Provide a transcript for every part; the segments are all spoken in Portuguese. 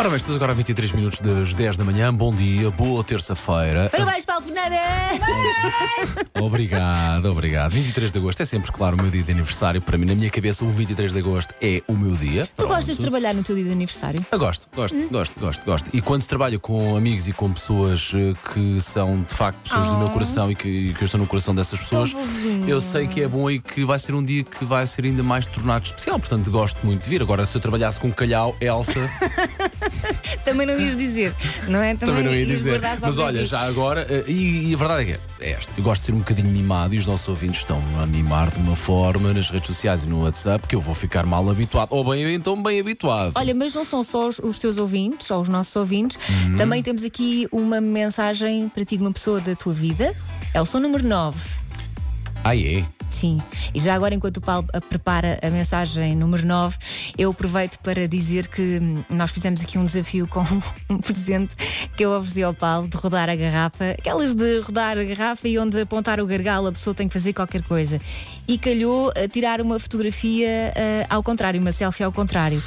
Ora bem, estamos agora a 23 minutos das 10 da manhã. Bom dia, boa terça-feira. Parabéns, Paulo Fernandes! Obrigado, obrigado. 23 de agosto é sempre, claro, o meu dia de aniversário. Para mim, na minha cabeça, o 23 de agosto é o meu dia. Tu gostas de trabalhar no teu dia de aniversário? Eu gosto, gosto, gosto, gosto, gosto. E quando se trabalha com amigos e com pessoas eh, que são de facto pessoas do meu coração e que, que eu estou no coração dessas pessoas, eu sei que é bom e que vai ser um dia que vai ser ainda mais tornado especial. Portanto, gosto muito de vir. Agora, se eu trabalhasse com calhau, Elsa, Também não ias dizer, não é? também não ia dizer. Mas olha, já agora, eh, e, e a verdade é que é esta. Eu gosto de ser um bocadinho mimado e os nossos ouvintes estão a mimar de uma forma nas redes sociais e no WhatsApp que eu vou ficar mal habituado. Ou bem, então bem habituado. Olha, mas não são só os, os teus ouvintes, ou os nossos ouvintes. Uhum. Também temos aqui uma mensagem para ti de uma pessoa da tua vida. É o som número 9. Ah, é? Sim. E já agora, enquanto o Paulo a- prepara a mensagem número 9, eu aproveito para dizer que hum, nós fizemos aqui um desafio com um presente que eu ofereci ao Paulo de rodar a garrafa. Aquelas de rodar a garrafa e onde apontar o gargalo a pessoa tem que fazer qualquer coisa. E calhou a tirar uma fotografia ah, ao contrário, uma selfie ao contrário.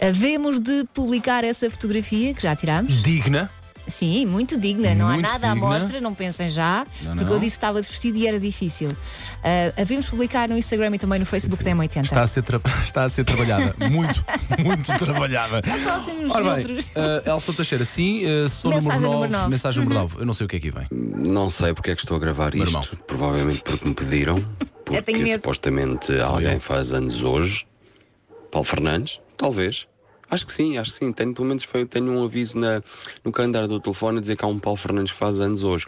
Havemos de publicar essa fotografia que já tirámos. Digna. Sim, muito digna, não há Muito nada à digna. mostra, não pensem já, Não, porque não. eu disse que estava desvestido e era difícil. Uh, havemos publicar no Instagram e também no Facebook da M80. Está a ser, tra- está a ser trabalhada. muito, muito trabalhada. Só assim nos Ora bem, eh, Elsa Teixeira, sim, eh, sou Mensagem número 9. número nove. Mensagem número 9. Eu não sei o que é que vem. Não sei porque é que estou a gravar Meu isto. irmão. Provavelmente porque me pediram. Porque tenho medo. supostamente alguém faz anos hoje. Paulo Fernandes? Talvez. Acho que sim, acho que sim. Tenho, pelo menos foi, tenho um aviso na, no calendário do telefone a dizer que há um Paulo Fernandes que faz anos hoje.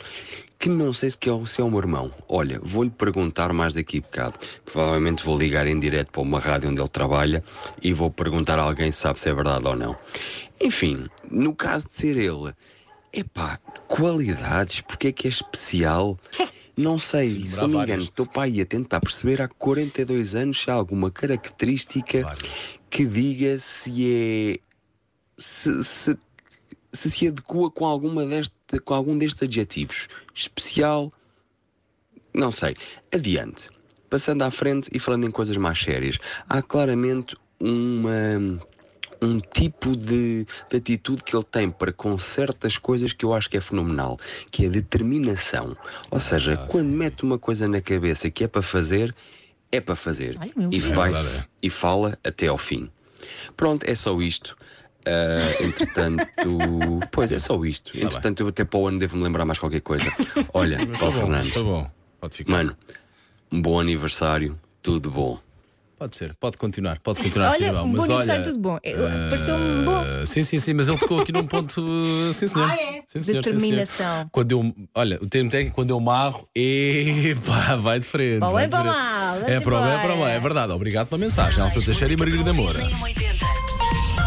Que não sei se, que é, o- se é o meu irmão. Olha, vou-lhe perguntar mais daqui a bocado. Provavelmente vou ligar em direto para uma rádio onde ele trabalha e vou perguntar a alguém se sabe se é verdade ou não. Enfim, no caso de ser ele, epá, qualidades, porque é que é especial? Não sei, Sim, se não me engano, várias. estou para aí a tentar perceber há 42 anos se há alguma característica Várias. Que diga se é. se se, se, se adequa com, alguma deste, com algum destes adjetivos. Especial, não sei. Adiante. Passando à frente e falando em coisas mais sérias, há claramente uma um tipo de, de atitude que ele tem para com certas coisas que eu acho que é fenomenal, que é a determinação. Ou seja, quando mete uma coisa na cabeça que é para fazer, é para fazer. Um e vai É e fala até ao fim. Pronto, é só isto. Ah, entretanto, pois é só isto. Entretanto, eu até para o ano devo-me lembrar mais qualquer coisa. Olha, Está Paulo bom, Fernandes, está bom. Pode ficar. mano, um bom aniversário, tudo bom. Pode ser, pode continuar, pode continuar a Olha, ser igual. um bom mas aniversário, olha, tudo bom. Eh, pareceu-me bom. Sim, sim, sim, mas ele tocou aqui num ponto. Sim, senhor. Ah, é? Sim, senhor, sim, senhor. Determinação. Quando eu, olha, o termo técnico, quando eu marro, epá, vai de frente. O vai bem, de frente. mal, É para o bem, é para o bem, é verdade. Obrigado pela mensagem, Elsa Teixeira e Margarida Moura.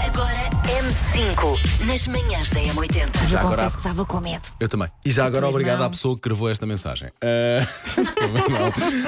Agora M5 nas manhãs da M80. Mas eu Já agora- confesso que estava com medo. Eu também. E já agora obrigado irmão. à pessoa que gravou esta mensagem. Ah, não.